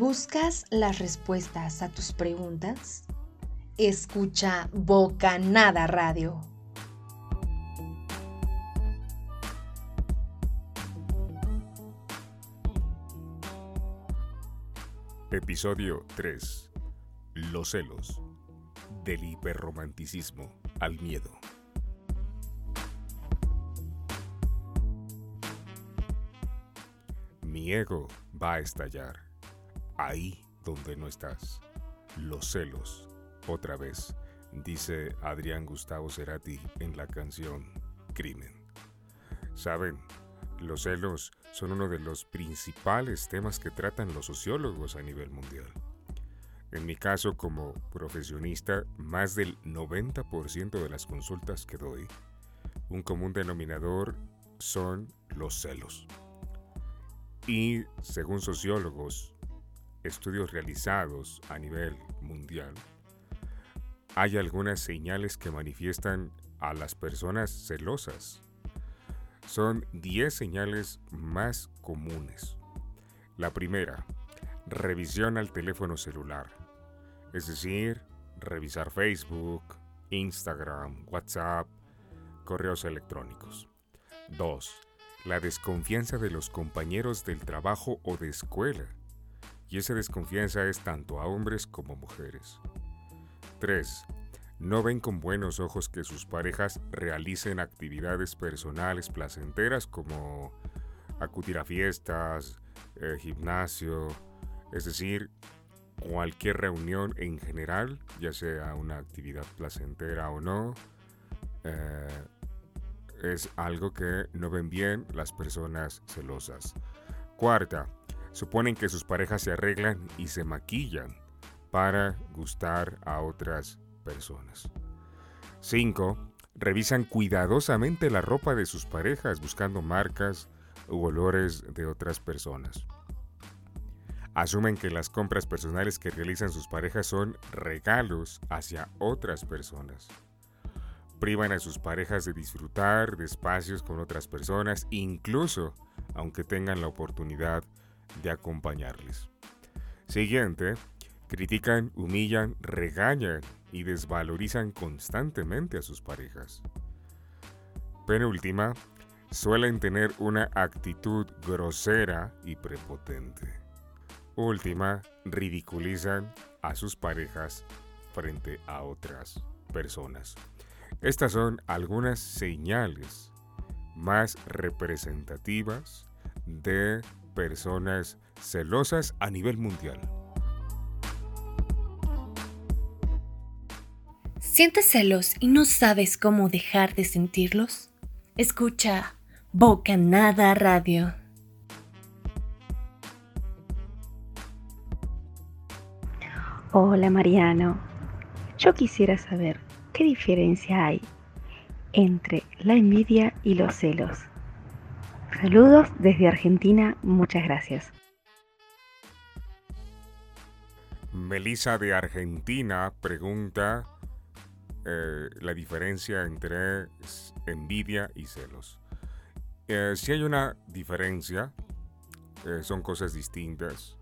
¿Buscas las respuestas a tus preguntas? Escucha Bocanada Radio. Episodio 3. Los celos. Del hiperromanticismo al miedo. Mi ego va a estallar ahí donde no estás. Los celos, otra vez, dice Adrián Gustavo Cerati en la canción Crimen. Saben, los celos son uno de los principales temas que tratan los sociólogos a nivel mundial. En mi caso como profesionista, más del 90% de las consultas que doy, un común denominador son los celos. Y según sociólogos, estudios realizados a nivel mundial, hay algunas señales que manifiestan a las personas celosas. Son 10 señales más comunes. La primera, revisión al teléfono celular, es decir, revisar Facebook, Instagram, WhatsApp, correos electrónicos. 2. La desconfianza de los compañeros del trabajo o de escuela y esa desconfianza es tanto a hombres como mujeres. 3. No ven con buenos ojos que sus parejas realicen actividades personales placenteras como acudir a fiestas, eh, gimnasio, es decir, cualquier reunión en general, ya sea una actividad placentera o no, eh, es algo que no ven bien las personas celosas. Cuarta, suponen que sus parejas se arreglan y se maquillan para gustar a otras personas. 5. Revisan cuidadosamente la ropa de sus parejas buscando marcas u olores de otras personas. Asumen que las compras personales que realizan sus parejas son regalos hacia otras personas. Privan a sus parejas de disfrutar de espacios con otras personas, incluso aunque tengan la oportunidad de acompañarles. Siguiente, critican, humillan, regañan y desvalorizan constantemente a sus parejas. Penúltima, suelen tener una actitud grosera y prepotente. Última, ridiculizan a sus parejas frente a otras personas. Estas son algunas señales más representativas de personas celosas a nivel mundial. ¿Sientes celos y no sabes cómo dejar de sentirlos? Escucha Bocanada Radio. Hola Mariano, yo quisiera saber qué diferencia hay entre la envidia y los celos. Saludos desde Argentina, muchas gracias. Melissa de Argentina pregunta eh, la diferencia entre envidia y celos. Eh, si hay una diferencia, eh, son cosas distintas.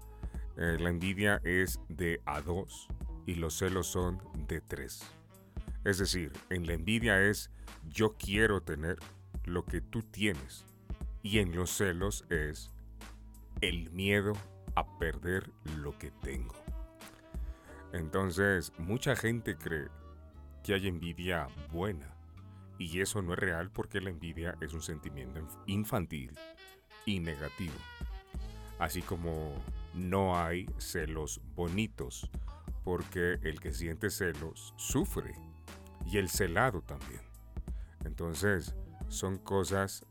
la envidia es de a dos y los celos son de tres. Es decir, en la envidia es yo quiero tener lo que tú tienes y en los celos es el miedo a perder lo que tengo. Entonces, mucha gente cree que hay envidia buena. Y eso no es real porque la envidia es un sentimiento infantil y negativo. Así como no hay celos bonitos, porque el que siente celos sufre y el celado también. Entonces, son cosas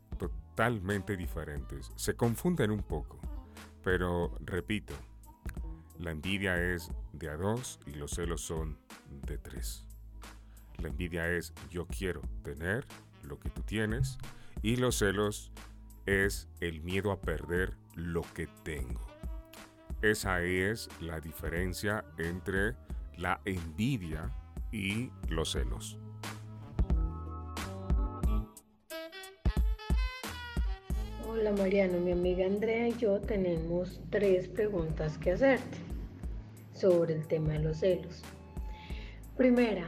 totalmente diferentes. Se confunden un poco, pero repito, la envidia es de a dos y los celos son de tres. La envidia es yo quiero tener lo que tú tienes y los celos es el miedo a perder lo que tengo. Esa es la diferencia entre la envidia y los celos. Hola Mariano, mi amiga Andrea y yo tenemos tres preguntas que hacerte sobre el tema de los celos. Primera,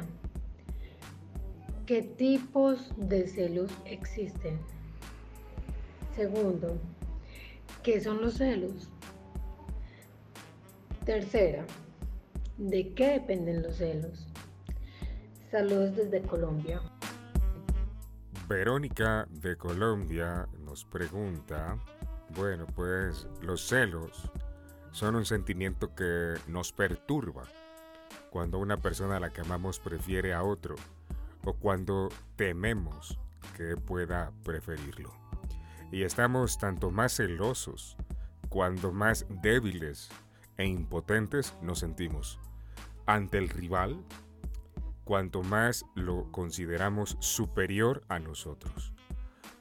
¿qué tipos de celos existen? Segundo, ¿qué son los celos? Tercera, ¿de qué dependen los celos? Saludos desde Colombia. Verónica de Colombia nos pregunta, bueno, pues los celos son un sentimiento que nos perturba cuando una persona a la que amamos prefiere a otro o cuando tememos que pueda preferirlo. Y estamos tanto más celosos cuando más débiles e impotentes nos sentimos ante el rival cuanto más lo consideramos superior a nosotros.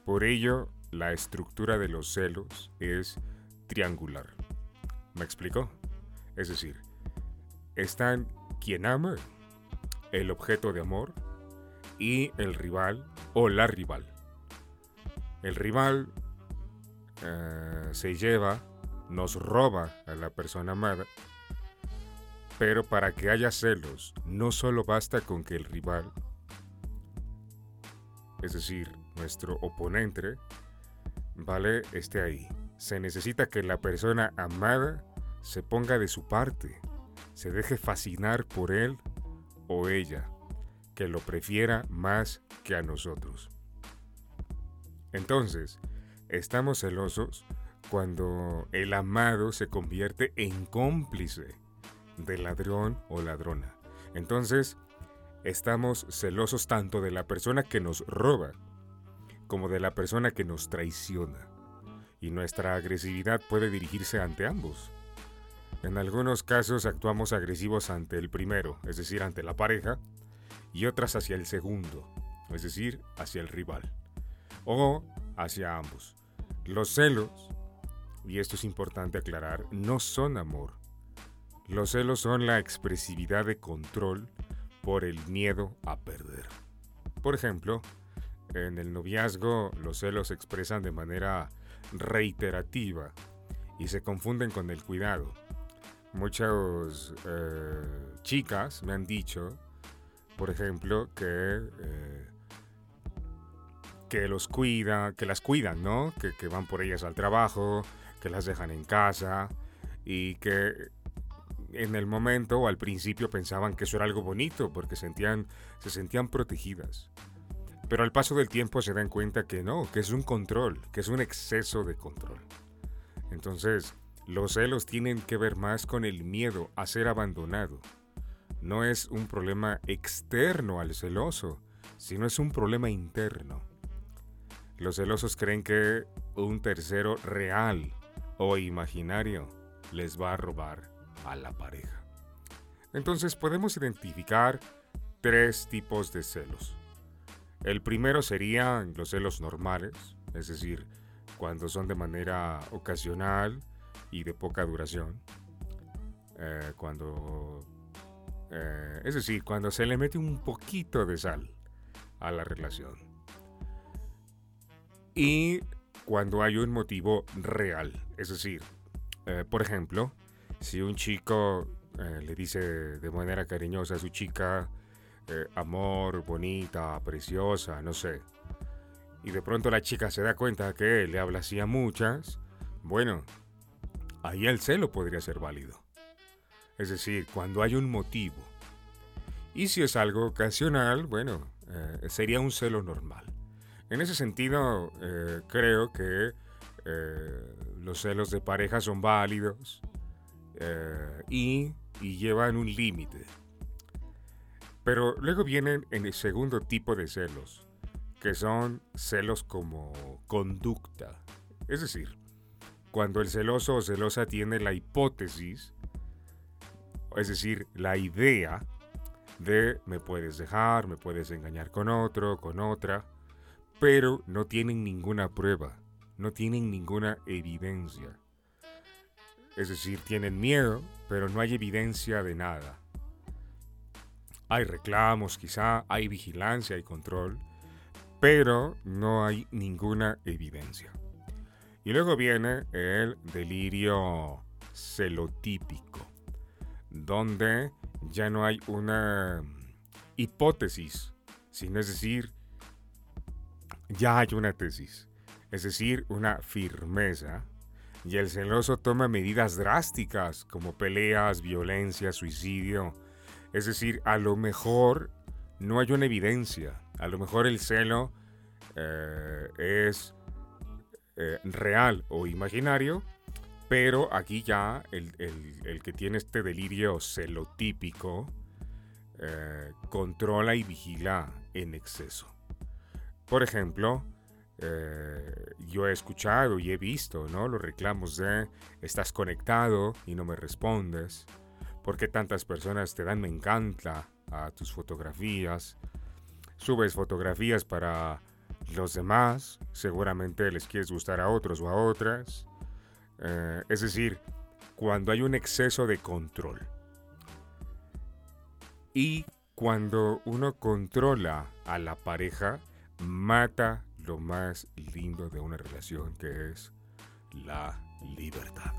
Por ello, la estructura de los celos es triangular. ¿Me explico? Es decir, están quien ama, el objeto de amor, y el rival o la rival. El rival eh, se lleva, nos roba a la persona amada pero para que haya celos, no solo basta con que el rival, es decir, nuestro oponente, ¿vale? esté ahí. Se necesita que la persona amada se ponga de su parte, se deje fascinar por él o ella, que lo prefiera más que a nosotros. Entonces, estamos celosos cuando el amado se convierte en cómplice del ladrón o ladrona. Entonces, estamos celosos tanto de la persona que nos roba como de la persona que nos traiciona. Y nuestra agresividad puede dirigirse ante ambos. En algunos casos actuamos agresivos ante el primero, es decir, ante la pareja, y otras hacia el segundo, es decir, hacia el rival, o hacia ambos. Los celos, y esto es importante aclarar, no son amor, los celos son la expresividad de control por el miedo a perder. Por ejemplo, en el noviazgo los celos se expresan de manera reiterativa y se confunden con el cuidado. Muchas eh, chicas me han dicho, por ejemplo, que, eh, que los cuida, que las cuidan, ¿no? Que, que van por ellas al trabajo, que las dejan en casa y que en el momento o al principio pensaban que eso era algo bonito porque sentían, se sentían protegidas. Pero al paso del tiempo se dan cuenta que no, que es un control, que es un exceso de control. Entonces, los celos tienen que ver más con el miedo a ser abandonado. No es un problema externo al celoso, sino es un problema interno. Los celosos creen que un tercero real o imaginario les va a robar a la pareja. Entonces podemos identificar tres tipos de celos. El primero serían los celos normales, es decir, cuando son de manera ocasional y de poca duración. Eh, cuando, eh, es decir, cuando se le mete un poquito de sal a la relación. Y cuando hay un motivo real, es decir, eh, por ejemplo, si un chico eh, le dice de manera cariñosa a su chica, eh, amor, bonita, preciosa, no sé, y de pronto la chica se da cuenta que él le habla así a muchas, bueno, ahí el celo podría ser válido. Es decir, cuando hay un motivo. Y si es algo ocasional, bueno, eh, sería un celo normal. En ese sentido, creo que los celos de pareja son válidos eh, y, llevan un límite. Pero luego vienen en el segundo tipo de celos, que son celos como conducta. Es decir, cuando el celoso o celosa tiene la hipótesis, es decir, la idea de me puedes dejar, me puedes engañar con otro, con otra, pero no tienen ninguna prueba, no tienen ninguna evidencia. Es decir, tienen miedo, pero no hay evidencia de nada. Hay reclamos quizá, hay vigilancia y control, pero no hay ninguna evidencia. Y luego viene el delirio celotípico, donde ya no hay una hipótesis, sino es decir, ya hay una tesis, es decir, una firmeza, y el celoso toma medidas drásticas como peleas, violencia, suicidio, es decir, a lo mejor no hay una evidencia, a lo mejor el celo eh, es eh, real o imaginario, pero aquí ya el, que tiene este delirio celotípico eh, controla y vigila en exceso. Por ejemplo, eh, yo he escuchado y he visto ¿no? los reclamos de estás conectado y no me respondes. ¿Por qué tantas personas te dan me encanta a tus fotografías? Subes fotografías para los demás, seguramente les quieres gustar a otros o a otras. Eh, es decir, cuando hay un exceso de control. Y cuando uno controla a la pareja, mata lo más lindo de una relación que es la libertad.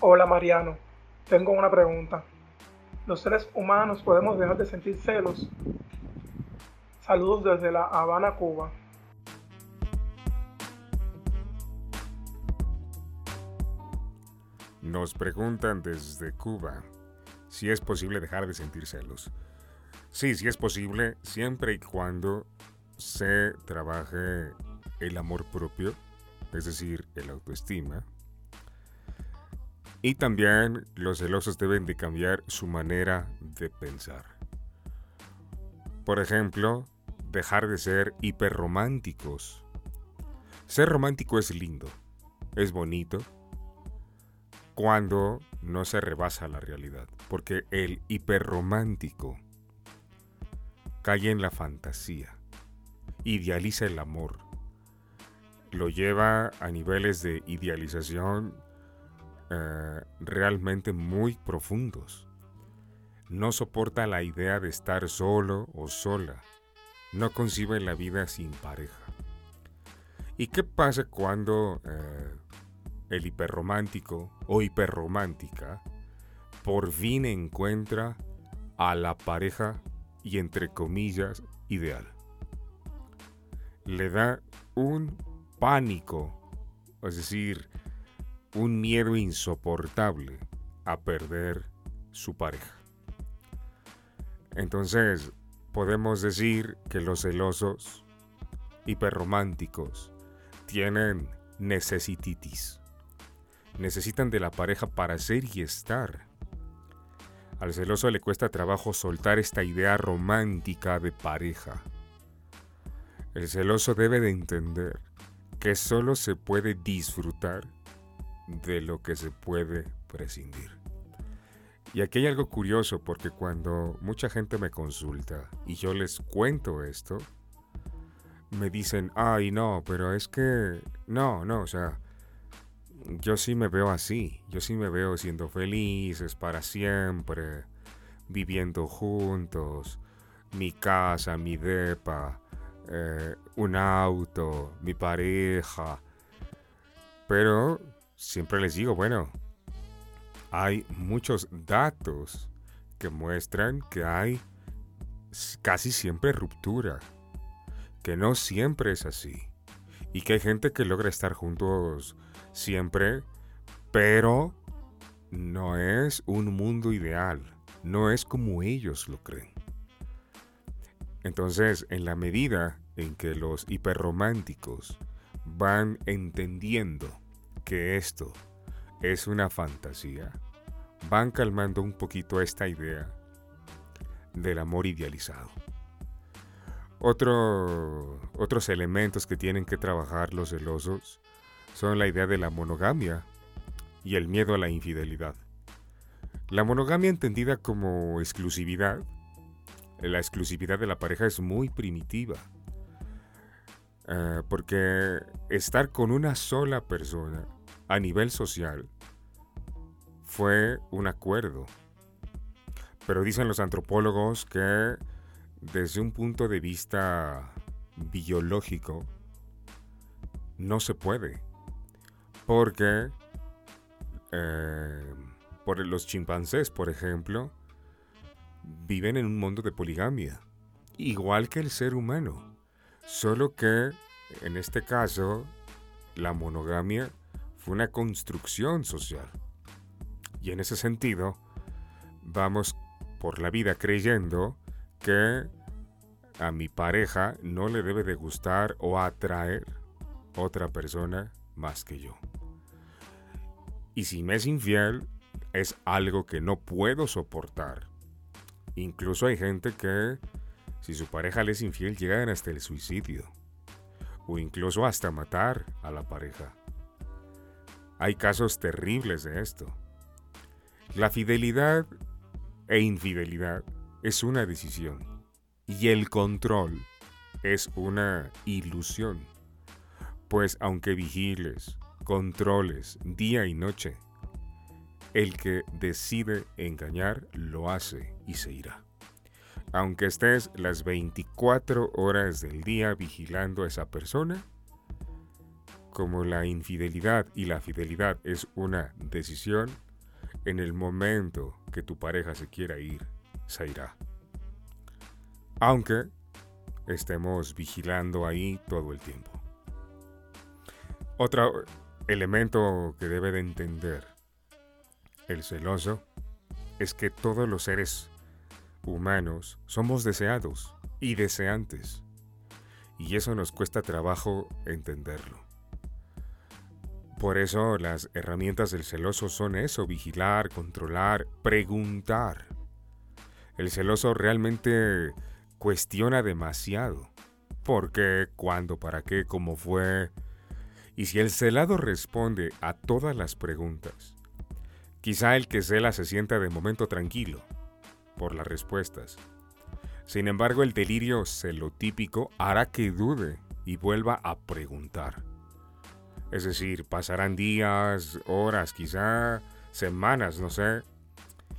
Hola Mariano, tengo una pregunta. ¿Los seres humanos podemos dejar de sentir celos Saludos desde La Habana, Cuba. Nos preguntan desde Cuba si es posible dejar de sentir celos. Sí, sí es posible, siempre y cuando se trabaje el amor propio, es decir, el autoestima. Y también los celosos deben de cambiar su manera de pensar. Por ejemplo, dejar de ser hiperrománticos. Ser romántico es lindo, es bonito, cuando no se rebasa la realidad, porque el hiperromántico cae en la fantasía, idealiza el amor, lo lleva a niveles de idealización eh, realmente muy profundos. No soporta la idea de estar solo o sola no concibe la vida sin pareja. ¿Y qué pasa cuando eh, el hiperromántico o hiperromántica por fin encuentra a la pareja y entre comillas ideal? Le da un pánico, es decir, un miedo insoportable a perder su pareja. Entonces, podemos decir que los celosos hiperrománticos tienen necesititis. Necesitan de la pareja para ser y estar. Al celoso le cuesta trabajo soltar esta idea romántica de pareja. El celoso debe de entender que solo se puede disfrutar de lo que se puede prescindir. Y aquí hay algo curioso porque cuando mucha gente me consulta y yo les cuento esto, me dicen, ay no, pero es que no, no, o sea, yo sí me veo así, yo sí me veo siendo felices para siempre, viviendo juntos, mi casa, mi depa, eh, un auto, mi pareja. Pero siempre les digo, bueno, hay muchos datos que muestran que hay casi siempre ruptura, que no siempre es así, y que hay gente que logra estar juntos siempre, pero no es un mundo ideal, no es como ellos lo creen. Entonces, en la medida en que los hiperrománticos van entendiendo que esto es una fantasía, van calmando un poquito esta idea del amor idealizado. Otros elementos que tienen que trabajar los celosos son la idea de la monogamia y el miedo a la infidelidad. La monogamia entendida como exclusividad, la exclusividad de la pareja es muy primitiva. Eh, porque estar con una sola persona a nivel social fue un acuerdo. Pero dicen los antropólogos que desde un punto de vista biológico, no se puede. Porque eh, por los chimpancés, por ejemplo, viven en un mundo de poligamia, igual que el ser humano. Solo que, en este caso, la monogamia fue una construcción social. Y en ese sentido, vamos por la vida creyendo que a mi pareja no le debe de gustar o atraer otra persona más que yo. Y si me es infiel, es algo que no puedo soportar. Incluso hay gente que, si su pareja le es infiel, llegan hasta el suicidio. O incluso hasta matar a la pareja. Hay casos terribles de esto. La fidelidad e infidelidad es una decisión. Y el control es una ilusión. Pues aunque vigiles, controles día y noche, el que decide engañar lo hace y se irá. Aunque estés las 24 horas del día vigilando a esa persona, como la infidelidad y la fidelidad es una decisión, en el momento que tu pareja se quiera ir, se irá. Aunque estemos vigilando ahí todo el tiempo. Otro elemento que debe de entender el celoso es que todos los seres humanos somos deseados y deseantes. Y eso nos cuesta trabajo entenderlo. Por eso las herramientas del celoso son eso, vigilar, controlar, preguntar. El celoso realmente cuestiona demasiado. ¿Por qué? ¿Cuándo? ¿Para qué? ¿Cómo fue? Y si el celado responde a todas las preguntas, Quizá el que cela se sienta de momento tranquilo por las respuestas. Sin embargo, el delirio celotípico hará que dude y vuelva a preguntar. Es decir, pasarán días, horas, quizá semanas, no sé,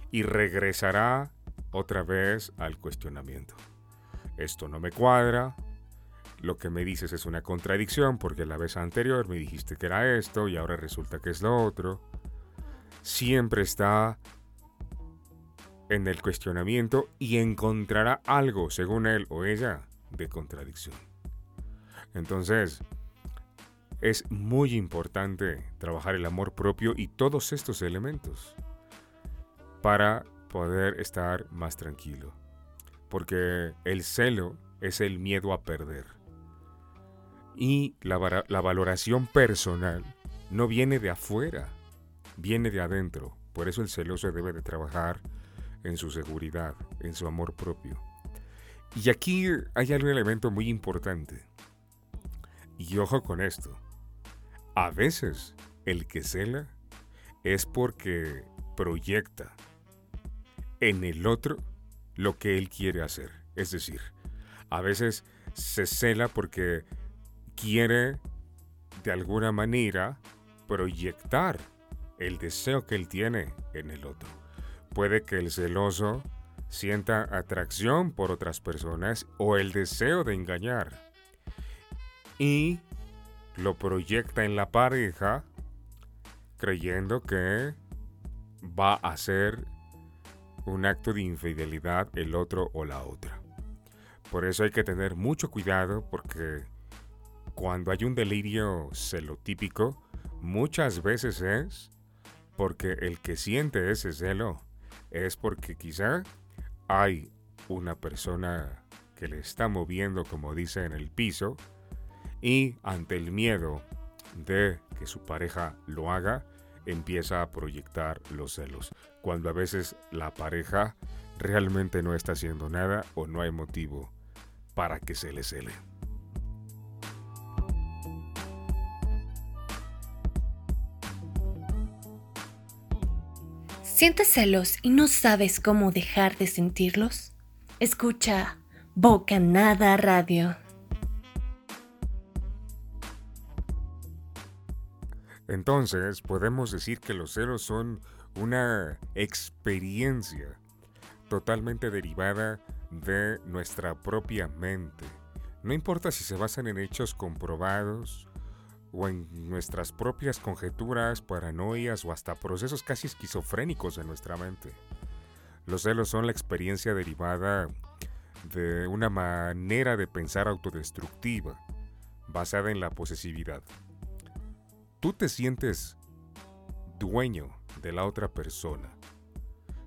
y regresará otra vez al cuestionamiento. Esto no me cuadra, lo que me dices es una contradicción porque la vez anterior me dijiste que era esto y ahora resulta que es lo otro siempre está en el cuestionamiento y encontrará algo, según él o ella, de contradicción. Entonces, es muy importante trabajar el amor propio y todos estos elementos para poder estar más tranquilo. Porque el celo es el miedo a perder. Y la, la valoración personal no viene de afuera, viene de adentro. Por eso el celoso debe de trabajar en su seguridad, en su amor propio. Y aquí hay algún elemento muy importante. Y ojo con esto. A veces el que cela es porque proyecta en el otro lo que él quiere hacer. Es decir, a veces se cela porque quiere de alguna manera proyectar el deseo que él tiene en el otro. Puede que el celoso sienta atracción por otras personas o el deseo de engañar y lo proyecta en la pareja creyendo que va a ser un acto de infidelidad el otro o la otra. Por eso hay que tener mucho cuidado porque cuando hay un delirio celotípico, muchas veces es porque el que siente ese celo es porque quizá hay una persona que le está moviendo, como dice, en el piso, y ante el miedo de que su pareja lo haga, empieza a proyectar los celos, cuando a veces la pareja realmente no está haciendo nada o no hay motivo para que se le cele. ¿Sientes celos y no sabes cómo dejar de sentirlos? Escucha Bocanada Radio. Entonces, podemos decir que los celos son una experiencia totalmente derivada de nuestra propia mente. No importa si se basan en hechos comprobados o en nuestras propias conjeturas, paranoias o hasta procesos casi esquizofrénicos de nuestra mente. Los celos son la experiencia derivada de una manera de pensar autodestructiva, basada en la posesividad. Tú te sientes dueño de la otra persona.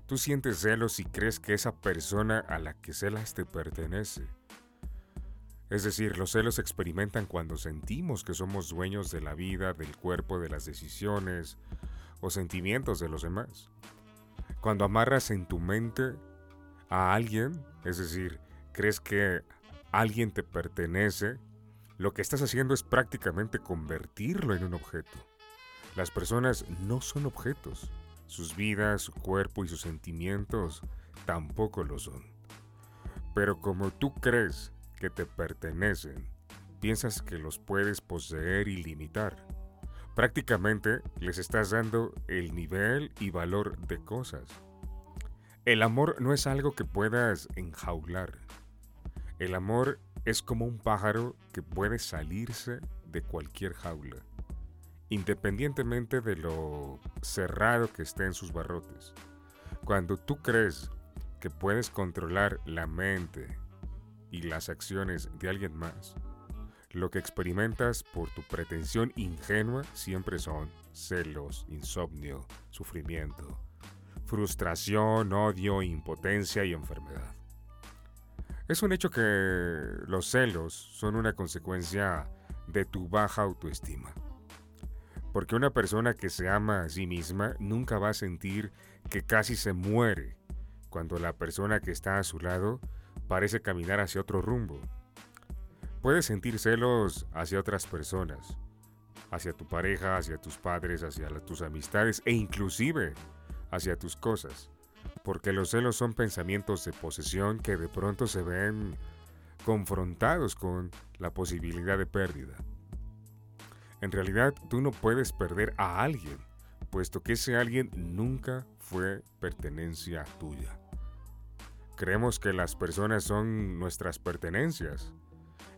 Tú sientes celos y crees que esa persona a la que celas te pertenece. Es decir, los celos se experimentan cuando sentimos que somos dueños de la vida, del cuerpo, de las decisiones o sentimientos de los demás. Cuando amarras en tu mente a alguien, es decir, crees que alguien te pertenece, lo que estás haciendo es prácticamente convertirlo en un objeto. Las personas no son objetos. Sus vidas, su cuerpo y sus sentimientos tampoco lo son. Pero como tú crees que te pertenecen, piensas que los puedes poseer y limitar. Prácticamente les estás dando el nivel y valor de cosas. El amor no es algo que puedas enjaular. El amor es como un pájaro que puede salirse de cualquier jaula, independientemente de lo cerrado que esté en sus barrotes. Cuando tú crees que puedes controlar la mente y las acciones de alguien más, lo que experimentas por tu pretensión ingenua siempre son celos, insomnio, sufrimiento, frustración, odio, impotencia y enfermedad. Es un hecho que los celos son una consecuencia de tu baja autoestima. Porque una persona que se ama a sí misma nunca va a sentir que casi se muere cuando la persona que está a su lado parece caminar hacia otro rumbo. Puedes sentir celos hacia otras personas, hacia tu pareja, hacia tus padres, hacia tus amistades e inclusive hacia tus cosas porque los celos son pensamientos de posesión que de pronto se ven confrontados con la posibilidad de pérdida. En realidad tú no puedes perder a alguien, puesto que ese alguien nunca fue pertenencia tuya. Creemos que las personas son nuestras pertenencias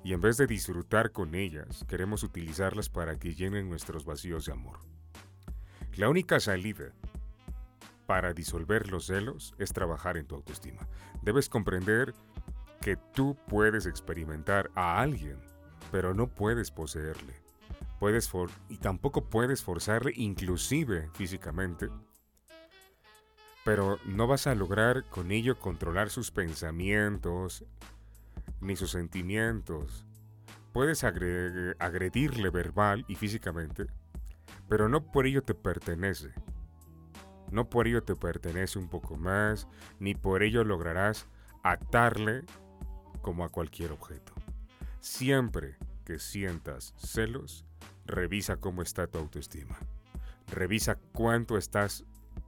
y en vez de disfrutar con ellas, queremos utilizarlas para que llenen nuestros vacíos de amor. La única salida para disolver los celos es trabajar en tu autoestima. Debes comprender que tú puedes experimentar a alguien, pero no puedes poseerle. Puedes y tampoco puedes forzarle, inclusive físicamente. Pero no vas a lograr con ello controlar sus pensamientos ni sus sentimientos. Puedes agredirle verbal y físicamente, pero no por ello te pertenece. No por ello te pertenece un poco más, ni por ello lograrás atarle como a cualquier objeto. Siempre que sientas celos, revisa cómo está tu autoestima. Revisa cuánto estás,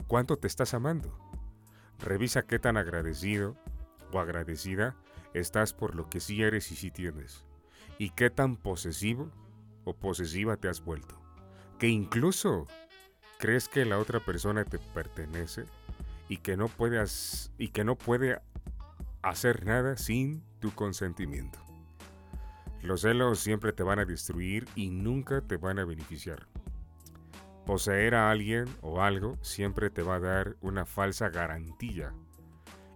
cuánto te estás amando. Revisa qué tan agradecido o agradecida estás por lo que sí eres y sí tienes. Y qué tan posesivo o posesiva te has vuelto. Que incluso crees que la otra persona te pertenece y que no puedes y que no puede hacer nada sin tu consentimiento. Los celos siempre te van a destruir y nunca te van a beneficiar. Poseer a alguien o algo siempre te va a dar una falsa garantía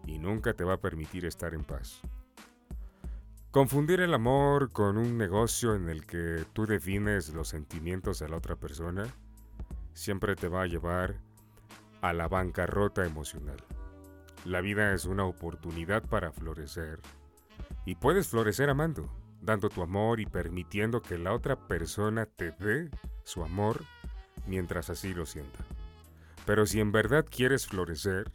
y nunca te va a permitir estar en paz. Confundir el amor con un negocio en el que tú defines los sentimientos de la otra persona siempre te va a llevar a la bancarrota emocional. La vida es una oportunidad para florecer. Y puedes florecer amando, dando tu amor y permitiendo que la otra persona te dé su amor mientras así lo sienta. Pero si en verdad quieres florecer,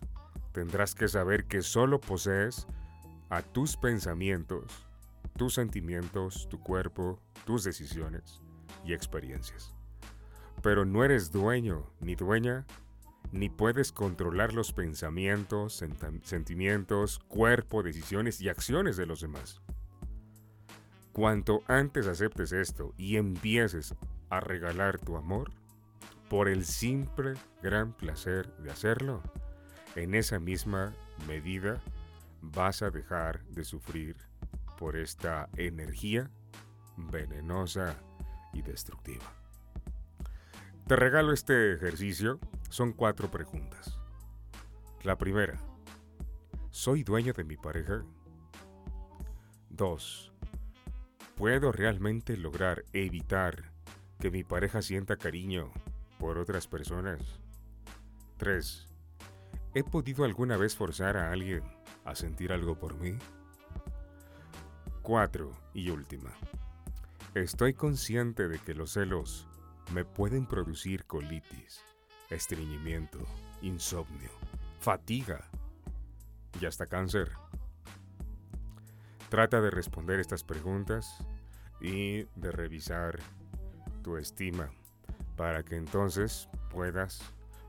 tendrás que saber que solo posees a tus pensamientos, tus sentimientos, tu cuerpo, tus decisiones y experiencias pero no eres dueño ni dueña, ni puedes controlar los pensamientos, sentimientos, cuerpo, decisiones y acciones de los demás. Cuanto antes aceptes esto y empieces a regalar tu amor, por el simple gran placer de hacerlo, en esa misma medida vas a dejar de sufrir por esta energía venenosa y destructiva. Te regalo este ejercicio. Son cuatro preguntas. La primera, ¿soy dueño de mi pareja? 2. ¿Puedo realmente lograr evitar que mi pareja sienta cariño por otras personas? 3. ¿He podido alguna vez forzar a alguien a sentir algo por mí? 4. Y última. Estoy consciente de que los celos me pueden producir colitis, estreñimiento, insomnio, fatiga y hasta cáncer. Trata de responder estas preguntas y de revisar tu estima para que entonces puedas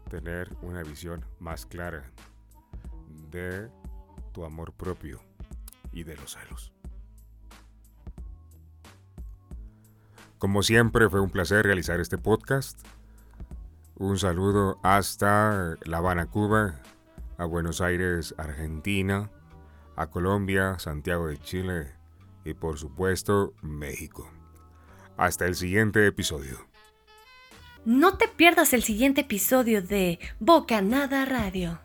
tener una visión más clara de tu amor propio y de los celos. Como siempre fue un placer realizar este podcast. Un saludo hasta La Habana, Cuba, a Buenos Aires, Argentina, a Colombia, Santiago de Chile y por supuesto México. Hasta el siguiente episodio. No te pierdas el siguiente episodio de Boca Nada Radio.